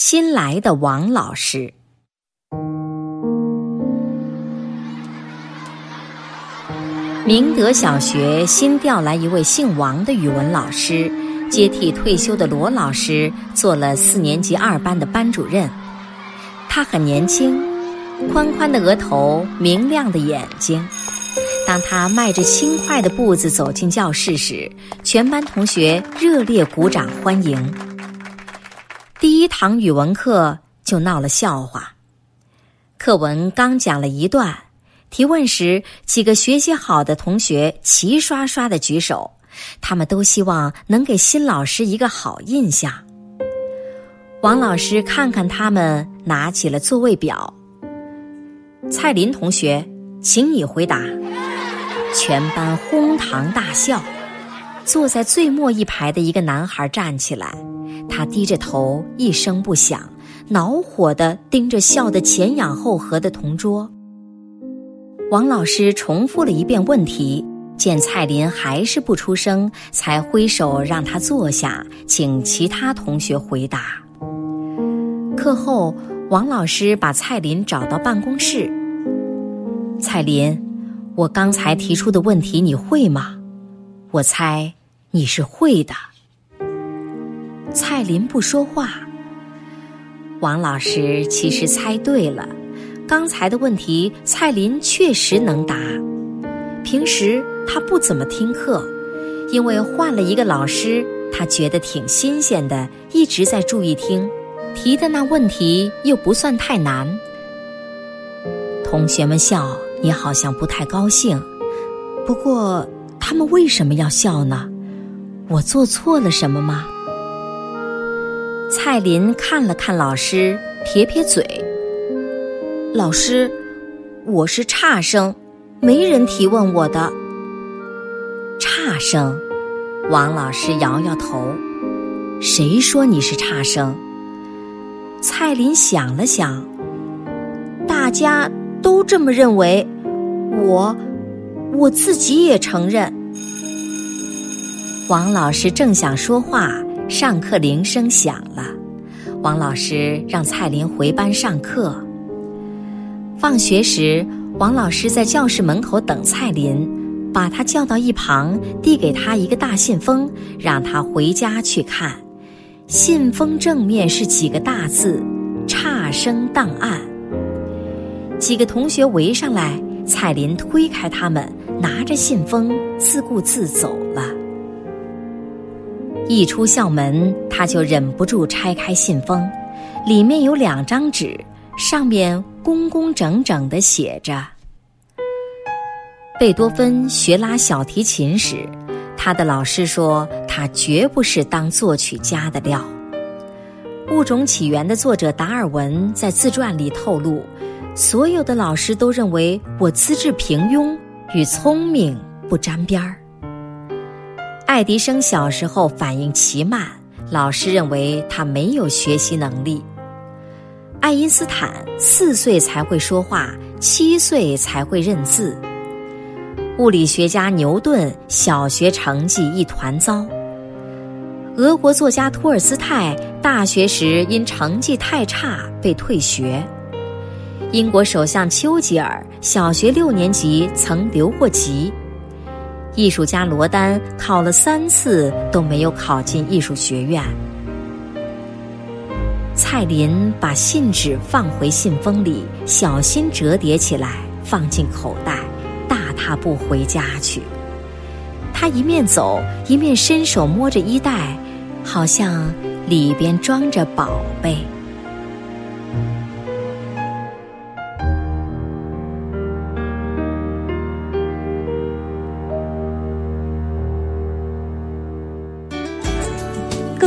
新来的王老师。明德小学新调来一位姓王的语文老师，接替退休的罗老师做了四年级二班的班主任。他很年轻，宽宽的额头，明亮的眼睛。当他迈着轻快的步子走进教室时，全班同学热烈鼓掌欢迎。堂语文课就闹了笑话，课文刚讲了一段。提问时，几个学习好的同学齐刷刷的举手，他们都希望能给新老师一个好印象。王老师看看他们，拿起了座位表。蔡林同学，请你回答。全班哄堂大笑。坐在最末一排的一个男孩站起来，他低着头，一声不响，恼火地盯着笑得前仰后合的同桌。王老师重复了一遍问题，见蔡林还是不出声，才挥手让他坐下，请其他同学回答。课后，王老师把蔡林找到办公室。蔡林，我刚才提出的问题你会吗？我猜你是会的。蔡林不说话。王老师其实猜对了。刚才的问题，蔡林确实能答。平时他不怎么听课，因为换了一个老师，他觉得挺新鲜的，一直在注意听。提的那问题又不算太难。同学们笑，你好像不太高兴。不过他们为什么要笑呢？我做错了什么吗？蔡林看了看老师，撇撇嘴。老师，我是差生，没人提问我的。差生，王老师摇摇头。谁说你是差生？蔡林想了想，大家都这么认为，我我自己也承认。王老师正想说话，上课铃声响了。王老师让蔡林回班上课。放学时，王老师在教室门口等蔡林，把他叫到一旁，递给他一个大信封，让他回家去看。信封正面是几个大字：“差生档案”。几个同学围上来，蔡林推开他们，拿着信封自顾自走了。一出校门，他就忍不住拆开信封，里面有两张纸。上面工工整整的写着：“贝多芬学拉小提琴时，他的老师说他绝不是当作曲家的料。”《物种起源》的作者达尔文在自传里透露，所有的老师都认为我资质平庸，与聪明不沾边儿。爱迪生小时候反应奇慢，老师认为他没有学习能力。爱因斯坦四岁才会说话，七岁才会认字。物理学家牛顿小学成绩一团糟。俄国作家托尔斯泰大学时因成绩太差被退学。英国首相丘吉尔小学六年级曾留过级。艺术家罗丹考了三次都没有考进艺术学院。蔡林把信纸放回信封里，小心折叠起来，放进口袋，大踏步回家去。他一面走，一面伸手摸着衣袋，好像里边装着宝贝。